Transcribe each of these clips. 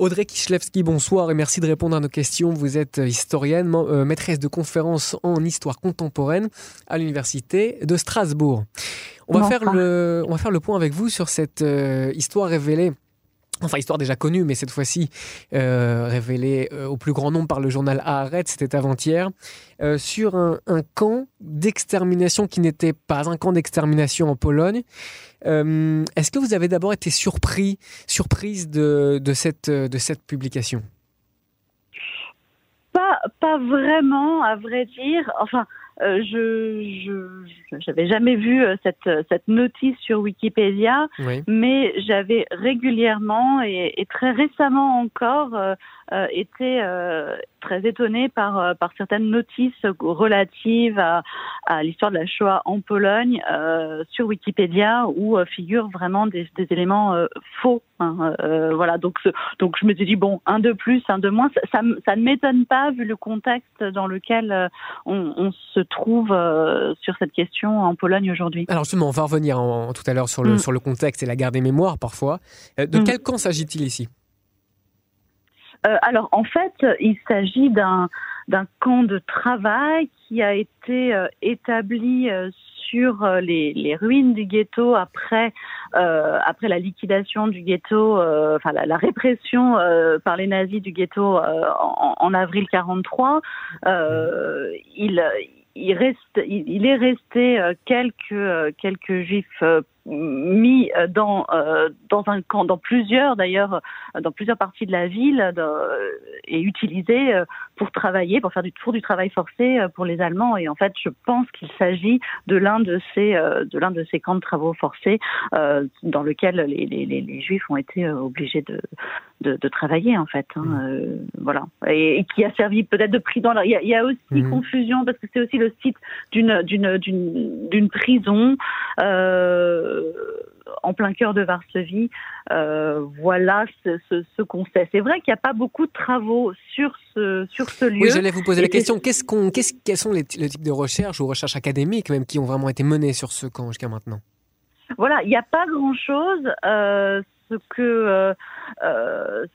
Audrey Kishlewski, bonsoir et merci de répondre à nos questions. Vous êtes historienne, euh, maîtresse de conférences en histoire contemporaine à l'université de Strasbourg. On va, faire le, on va faire le point avec vous sur cette euh, histoire révélée Enfin, histoire déjà connue, mais cette fois-ci euh, révélée au plus grand nombre par le journal Haaretz, c'était avant-hier, sur un, camp d'extermination qui n'était pas un camp d'extermination en Pologne, euh, est-ce que vous avez d'abord été surpris, surprise de, de, cette, de cette publication? Pas, pas vraiment, à vrai dire. Enfin, euh, je j'avais jamais vu euh, cette cette notice sur Wikipédia, mais j'avais régulièrement et, et, très récemment encore euh, été très étonnée par par certaines notices relatives à, à l'histoire de la Shoah en Pologne sur Wikipédia où figurent vraiment des, des éléments faux. Hein, voilà, donc donc je me suis dit bon un de plus, un de moins, ça, ça, ça ne m'étonne pas vu le contexte dans lequel on, on se trouve euh, sur cette question en Pologne aujourd'hui. Alors justement, on va revenir tout à l'heure sur le, mm. sur le contexte et la guerre des mémoires parfois. Euh, de mm. quel camp s'agit-il ici? Euh, alors en fait, il s'agit d'un d'un camp de travail qui a été établi sur les, les, ruines du ghetto après après la liquidation du ghetto, enfin la, répression par les nazis du ghetto en, en, avril 43. il il est resté euh, quelques euh, juifs euh, mis dans un camp, dans plusieurs d'ailleurs, dans plusieurs parties de la ville, et utilisés pour travailler, pour faire du tour du travail forcé pour les Allemands. Et en fait, je pense qu'il s'agit de l'un de ces camps de travaux forcés dans lequel les, les, les, Juifs ont été obligés de, de, de travailler en fait. Hein, mmh. voilà, et, qui a servi peut-être de prison. Il y a, il y a aussi mmh. confusion parce que c'est aussi le site d'une d'une d'une prison euh, en plein cœur de Varsovie. Euh, voilà ce, ce, qu'on sait. C'est vrai qu'il n'y a pas beaucoup de travaux sur ce sur ce lieu. Oui, j'allais vous poser la question. Qu'est-ce qu'on, qu'est-ce, quels sont les, types de recherches ou recherches académiques même qui ont vraiment été menées sur ce camp jusqu'à maintenant? Voilà, il n'y a pas grand-chose. Euh, que euh, euh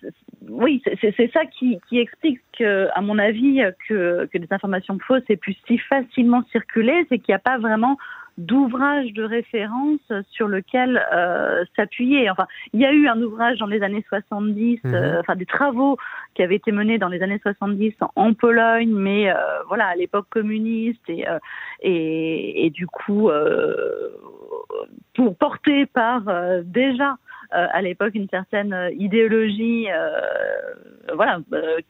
oui, c'est ça qui, qui explique, que, à mon avis, que, que des informations fausses aient pu si facilement circuler, c'est qu'il n'y a pas vraiment d'ouvrage de référence sur lequel euh, s'appuyer. Enfin, il y a eu un ouvrage dans les années 70, mhm. euh, enfin des travaux qui avaient été menés dans les années 70 en Pologne, mais euh, voilà à l'époque communiste et, et, et du coup pour porter par déjà à l'époque une certaine euh, idéologie euh, voilà,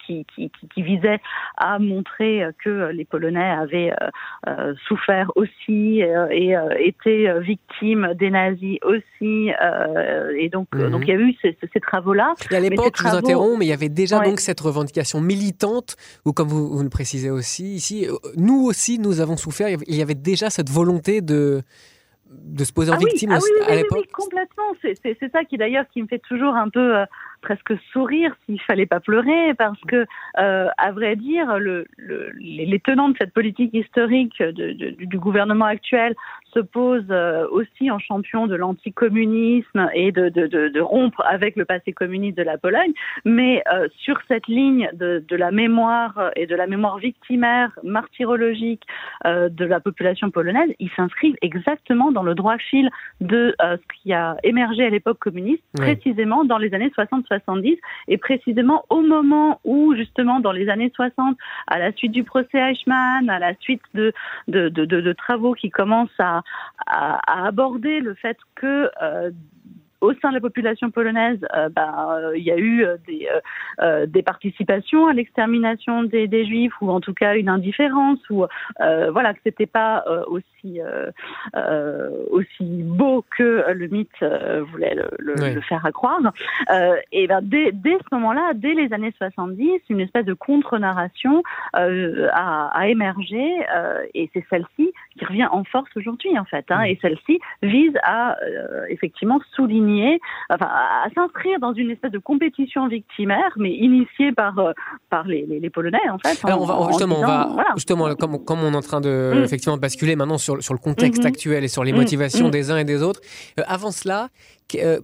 qui, qui, qui, visait à montrer que les Polonais avaient souffert aussi et été victimes des nazis aussi. et donc, mhm. donc il y a eu ces, ces travaux-là. Et à l'époque, je vous interromps, mais il y avait déjà donc cette revendication militante, ou comme vous, vous le précisez aussi ici, nous aussi, nous avons souffert. Il y avait déjà cette volonté de de se poser en ah victime ah à l'époque oui, complètement. C'est ça qui d'ailleurs qui me fait toujours un peu euh, presque sourire s'il fallait pas pleurer parce que euh, à vrai dire le, le, les tenants de cette politique historique de, de, du gouvernement actuel se posent euh, aussi en champion de l'anticommunisme et de, de, rompre avec le passé communiste de la Pologne. Mais euh, sur cette ligne de, la mémoire et de la mémoire victimaire martyrologique euh, de la population polonaise ils s'inscrivent exactement dans le droit fil de ce qui a émergé à l'époque communiste précisément dans les années 60 70 et précisément au moment où justement dans les années 60 à la suite du procès Eichmann à la suite de travaux qui commencent à, aborder le fait que euh, au sein de la population polonaise, euh, ben, euh, il y a eu euh, des, des participations à l'extermination des, des, juifs ou en tout cas une indifférence ou voilà que c'était pas aussi aussi beau que le mythe voulait le, le, faire accroire. et ben dès, dès ce moment-là, dès les années 70, une espèce de contre-narration a, a, émergé et c'est celle-ci qui revient en force aujourd'hui en fait. Hein, et celle-ci vise à effectivement souligner enfin, à, s'inscrire dans une espèce de compétition victimaire, mais initiée par, euh, par les, les, Polonais, en fait. Alors, on va, justement, on va, justement comme, comme, on est en train de mm. effectivement basculer maintenant sur, sur le contexte mm-hmm. actuel et sur les motivations mm. des uns et des autres, euh, avant cela, euh,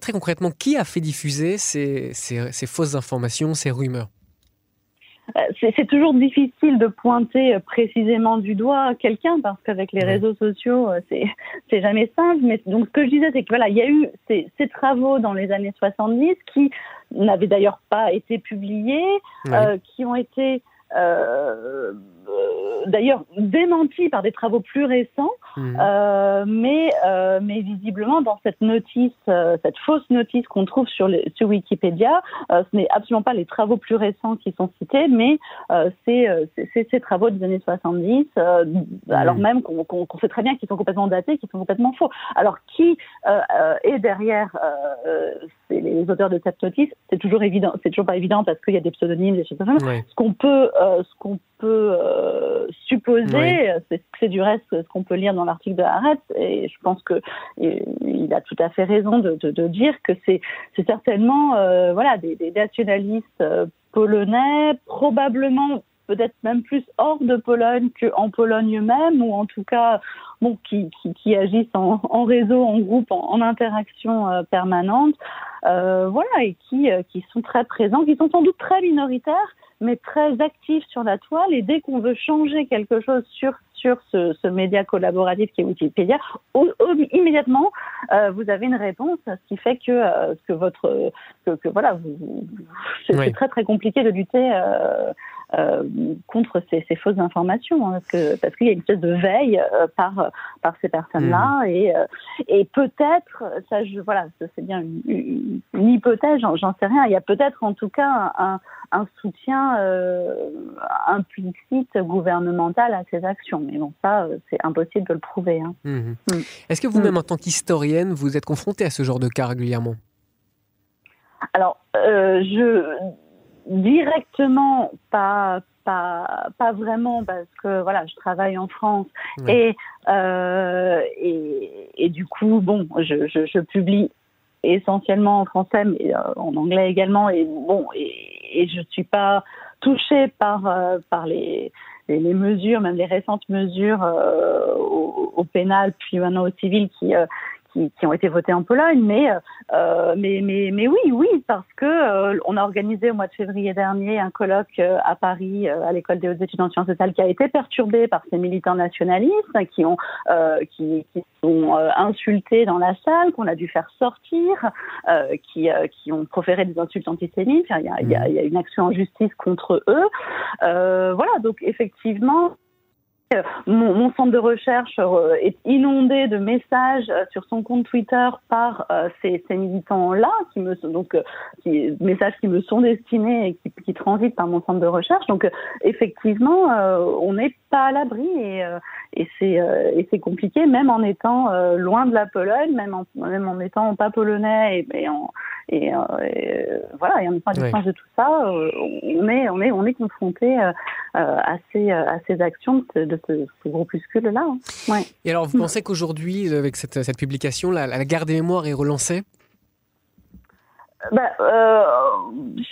très concrètement, qui a fait diffuser ces, fausses informations, ces rumeurs? C'est toujours difficile de pointer précisément du doigt quelqu'un parce qu'avec les réseaux sociaux, euh, c'est jamais simple. Mais donc ce que je disais, c'est que voilà, il y a eu ces, travaux dans les années 70 qui n'avaient d'ailleurs pas été publiés, euh, qui ont été euh, d'ailleurs démenti par des travaux plus récents, mmh. euh, mais, euh, mais visiblement dans cette notice, cette fausse notice qu'on trouve sur, sur Wikipédia, ce n'est absolument pas les travaux plus récents qui sont cités, mais c'est ces travaux des années 70, mmh. alors même qu'on qu sait très bien qu'ils sont complètement datés, qu'ils sont complètement faux. Alors qui est derrière les auteurs de cette notice? C'est toujours évident, c'est toujours pas évident parce qu'il y a des pseudonymes, des choses comme ça. Ce qu'on peut, ce qu'on peut euh, supposer, c'est du reste ce qu'on peut lire dans l'article de Haaretz, et je pense que il a tout à fait raison de, de, de dire que c'est certainement euh, voilà des, des nationalistes euh, polonais, probablement peut-être même plus hors de Pologne qu'en Pologne même, ou en tout cas bon, qui, qui, qui agissent en, en, réseau, en groupe, en, en interaction euh, permanente, euh, voilà, et qui, qui sont très présents, qui sont sans doute très minoritaires, mais très actif sur la toile. Et dès qu'on veut changer quelque chose sur sur ce, ce média collaboratif qui est Wikipédia, immédiatement euh, vous avez une réponse, ce qui fait que euh, que votre que, que voilà, c'est très très compliqué de lutter. Euh, contre ces, ces, fausses informations, hein, parce que parce qu'il y a une espèce de veille euh, par par ces personnes-là, mmh. et euh, et peut-être, ça, je voilà, c'est bien une, une hypothèse, j'en sais rien. Il y a peut-être en tout cas un, un soutien implicite gouvernemental à ces actions, mais bon, ça, c'est impossible de le prouver. Hein. Mmh. Mmh. Est-ce que vous-même, en tant qu'historienne, vous êtes confrontée à ce genre de cas régulièrement? Alors, je directement, pas, pas, pas vraiment, parce que voilà, je travaille en France et, euh, et, et, du coup, bon, je, je, je, publie essentiellement en français, mais euh, en anglais également, et bon, et, et je suis pas touchée par, euh, par les, les, mesures, même les récentes mesures euh, au, au, pénal, puis maintenant au civil, qui, qui, ont été votés en Pologne, mais, euh, mais, mais, mais oui, oui, parce que euh, on a organisé au mois de février dernier un colloque euh, à Paris à l'école des hautes études en sciences sociales qui a été perturbé par ces militants nationalistes qui ont qui, qui sont insultés dans la salle, qu'on a dû faire sortir, qui, qui ont proféré des insultes antisémites. Il y a, il y a, il y a une action en justice contre eux. voilà, donc effectivement mon, mon, centre de recherche euh, est inondé de messages euh, sur son compte Twitter par euh, ces, militants-là, qui me sont donc messages qui me sont destinés et qui, qui transitent par mon centre de recherche. Donc effectivement, on n'est pas à l'abri et, et c'est et c'est compliqué, même en étant loin de la Pologne, même en, même en étant pas polonais et, et en et, voilà, et en étant à distance de tout ça, on est on est on est confronté à ces à ces actions de ce, groupuscule-là. Hein. Ouais. Et alors, vous pensez qu'aujourd'hui, avec cette, cette publication, la, la, garde des mémoires est relancée? Bah, euh,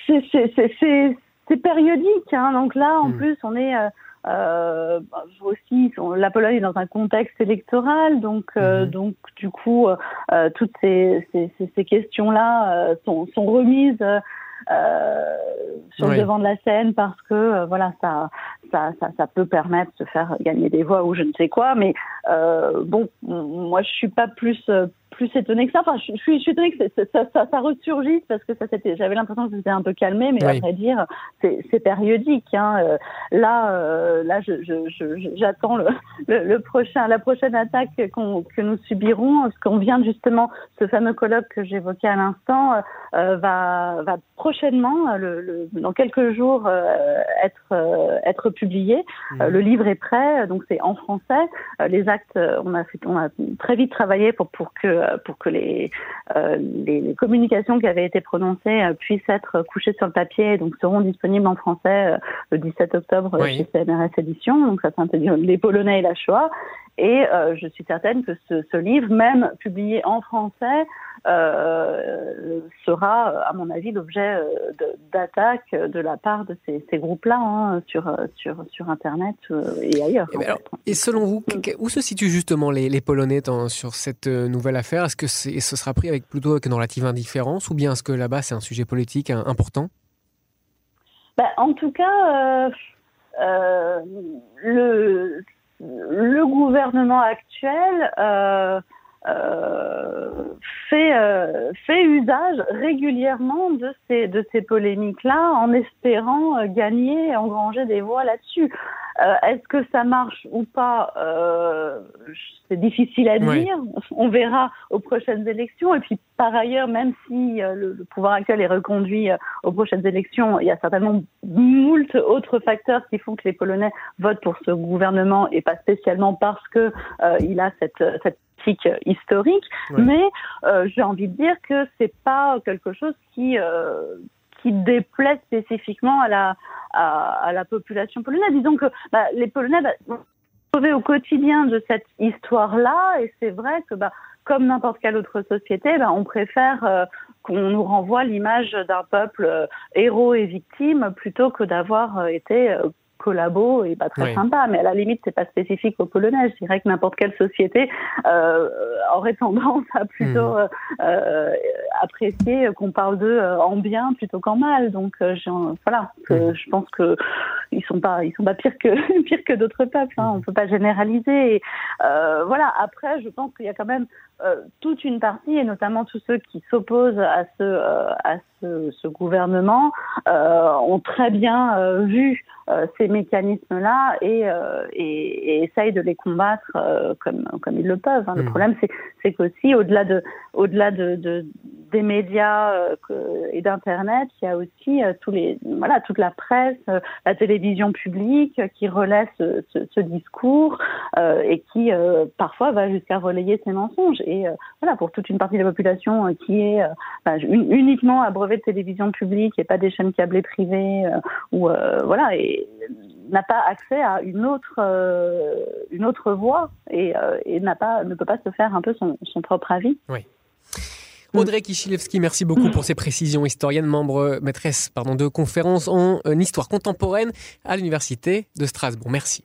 C'est périodique. Hein. Donc là, en hmm. plus, on est... Euh, euh, aussi, la Pologne est dans un contexte électoral, donc, euh, hmm. donc du coup, euh, toutes ces, ces, ces questions-là euh, sont, sont, remises euh, sur le devant de la scène parce que euh, voilà ça, ça, ça ça peut permettre de faire gagner des voix ou je ne sais quoi mais euh, bon moi je suis pas plus plus étonnée que ça. Enfin, je, suis, je suis étonnée que ça, ça, ça, ça, ressurgisse parce que ça j'avais l'impression que c'était un peu calmé, mais à vrai dire, c'est périodique. Hein. Euh, là, euh, là, j'attends le, le, le, prochain, la prochaine attaque que nous subirons, parce qu'on vient justement, ce fameux colloque que j'évoquais à l'instant, euh, va, va prochainement, le, le, dans quelques jours, euh, être être publié. Mmh. le livre est prêt, donc c'est en français. les actes, on a fait, on a très vite travaillé pour pour que euh, pour que les, euh, les, les, communications qui avaient été prononcées euh, puissent être couchées sur le papier, donc seront disponibles en français le 17 octobre oui. chez CNRS Édition. Donc ça s'intitule Les Polonais et la Shoah. Et je suis certaine que ce, ce, livre, même publié en français, sera, à mon avis, l'objet d'attaques de la part de ces, groupes-là hein, sur, sur, sur Internet et ailleurs. Et, ben et selon vous, où se situent justement les, les Polonais sur cette nouvelle affaire? Est-ce que ce sera pris avec plutôt avec une relative indifférence ou bien est-ce que là-bas c'est un sujet politique important? Bah, En tout cas, euh, le, le gouvernement actuel euh, euh, fait, usage régulièrement de ces, de ces polémiques-là en espérant euh, gagner et engranger des voix là-dessus. Euh, Est-ce que ça marche ou pas C'est difficile à dire. On verra aux prochaines élections. Et puis, par ailleurs, même si le, le, pouvoir actuel est reconduit aux prochaines élections, il y a certainement moult autres facteurs qui font que les Polonais votent pour ce gouvernement et pas spécialement parce que il a cette, cette historique, mais euh, j'ai envie de dire que c'est pas quelque chose qui euh, qui déplaît spécifiquement à la population polonaise. Disons que bah, les Polonais bah, sauver au quotidien de cette histoire-là, et c'est vrai que bah, comme n'importe quelle autre société, bah, on préfère euh, qu'on nous renvoie l'image d'un peuple héros et victime plutôt que d'avoir été collabo et pas très sympa, mais à la limite, c'est pas spécifique aux Polonais. Je dirais que n'importe quelle société euh, aurait tendance à plutôt hmm. euh, euh, apprécier qu'on parle d'eux en bien plutôt qu'en mal. Donc, voilà, hmm. je pense que ils sont pas, ils sont pas pires que pires que d'autres peuples. Hein. On peut pas généraliser. Et, voilà. Après, je pense qu'il y a quand même toute une partie, et notamment tous ceux qui s'opposent à ce à ce, ce gouvernement, ont très bien vu euh, ces mécanismes-là et, euh, et, et, essayent de les combattre euh, comme, comme ils le peuvent. Hein. Le mmh. problème, c'est qu'aussi, au-delà de, au-delà de, de, des médias et d'Internet, il y a aussi tous les, voilà, toute la presse, la télévision publique qui relaie ce, ce, ce discours et qui parfois va jusqu'à relayer ces mensonges. Et voilà, pour toute une partie de la population qui est bah, uniquement abreuvée de télévision publique et pas des chaînes câblées privées, ou voilà, et n'a pas accès à une autre, euh, une autre voie et, euh, et n'a pas, ne peut pas se faire un peu son, son propre avis. Oui. Audrey Kichilevski, merci beaucoup pour ces précisions. Historienne, membre, maîtresse pardon, de conférence en histoire contemporaine à l'Université de Strasbourg. Merci.